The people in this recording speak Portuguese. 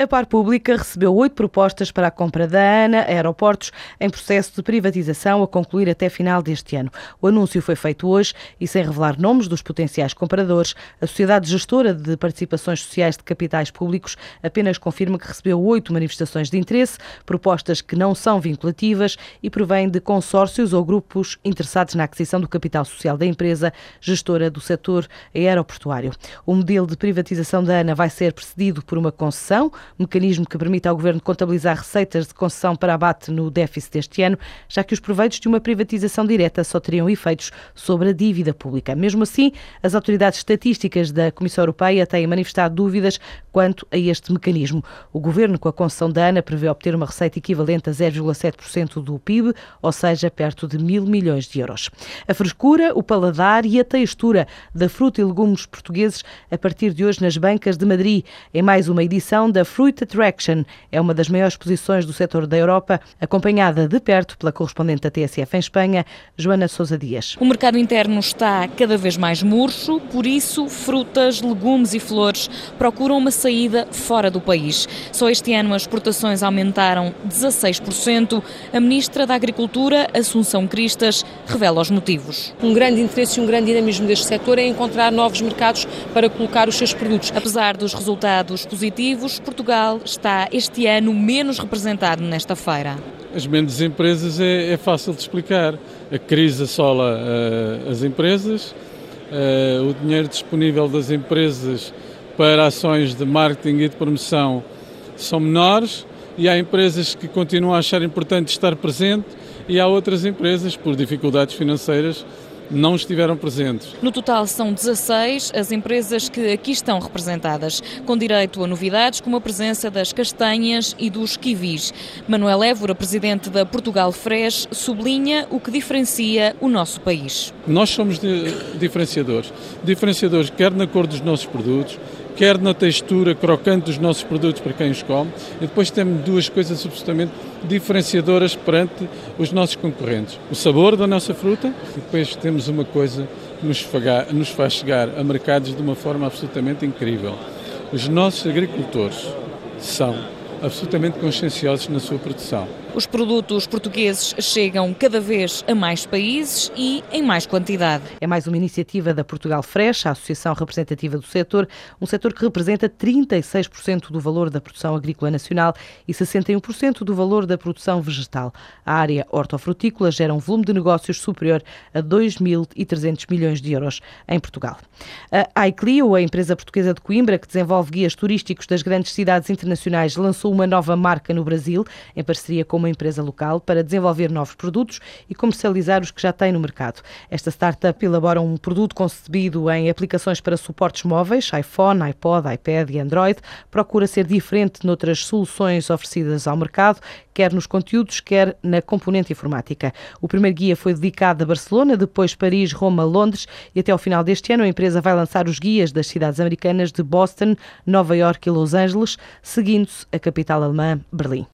A Par Pública recebeu oito propostas para a compra da ANA Aeroportos em processo de privatização a concluir até final deste ano. O anúncio foi feito hoje e, sem revelar nomes dos potenciais compradores, a Sociedade Gestora de Participações Sociais de Capitais Públicos apenas confirma que recebeu oito manifestações de interesse, propostas que não são vinculativas e provêm de consórcios ou grupos interessados na aquisição do capital social da empresa gestora do setor aeroportuário. O modelo de privatização da ANA vai ser precedido por uma concessão mecanismo que permite ao Governo contabilizar receitas de concessão para abate no déficit deste ano, já que os proveitos de uma privatização direta só teriam efeitos sobre a dívida pública. Mesmo assim, as autoridades estatísticas da Comissão Europeia têm manifestado dúvidas quanto a este mecanismo. O Governo, com a concessão da ANA, prevê obter uma receita equivalente a 0,7% do PIB, ou seja, perto de mil milhões de euros. A frescura, o paladar e a textura da fruta e legumes portugueses a partir de hoje nas bancas de Madrid, em mais uma edição da Fruit Attraction é uma das maiores exposições do setor da Europa, acompanhada de perto pela correspondente da TSF em Espanha, Joana Sousa Dias. O mercado interno está cada vez mais murcho, por isso frutas, legumes e flores procuram uma saída fora do país. Só este ano as exportações aumentaram 16%. A ministra da Agricultura, Assunção Cristas, revela os motivos. Um grande interesse e um grande dinamismo deste setor é encontrar novos mercados para colocar os seus produtos. Apesar dos resultados positivos, Portugal Portugal está este ano menos representado nesta feira? As menos empresas é, é fácil de explicar. A crise assola uh, as empresas, uh, o dinheiro disponível das empresas para ações de marketing e de promoção são menores e há empresas que continuam a achar importante estar presente e há outras empresas, por dificuldades financeiras, não estiveram presentes. No total são 16 as empresas que aqui estão representadas, com direito a novidades como a presença das castanhas e dos kiwis. Manuel Évora, presidente da Portugal Fresh, sublinha o que diferencia o nosso país. Nós somos diferenciadores. Diferenciadores quer na cor dos nossos produtos, quer na textura crocante dos nossos produtos para quem os come, e depois temos duas coisas absolutamente diferenciadoras perante os nossos concorrentes. O sabor da nossa fruta e depois temos uma coisa que nos, nos faz chegar a mercados de uma forma absolutamente incrível. Os nossos agricultores são absolutamente conscienciosos na sua produção. Os produtos portugueses chegam cada vez a mais países e em mais quantidade. É mais uma iniciativa da Portugal Fresh, a associação representativa do setor, um setor que representa 36% do valor da produção agrícola nacional e 61% do valor da produção vegetal. A área hortofrutícola gera um volume de negócios superior a 2.300 milhões de euros em Portugal. A iClio, a empresa portuguesa de Coimbra, que desenvolve guias turísticos das grandes cidades internacionais, lançou uma nova marca no Brasil, em parceria com uma empresa local para desenvolver novos produtos e comercializar os que já tem no mercado. Esta startup elabora um produto concebido em aplicações para suportes móveis, iPhone, iPod, iPad e Android. Procura ser diferente noutras soluções oferecidas ao mercado, quer nos conteúdos, quer na componente informática. O primeiro guia foi dedicado a Barcelona, depois Paris, Roma, Londres e até ao final deste ano a empresa vai lançar os guias das cidades americanas de Boston, Nova York e Los Angeles, seguindo-se a capital alemã, Berlim.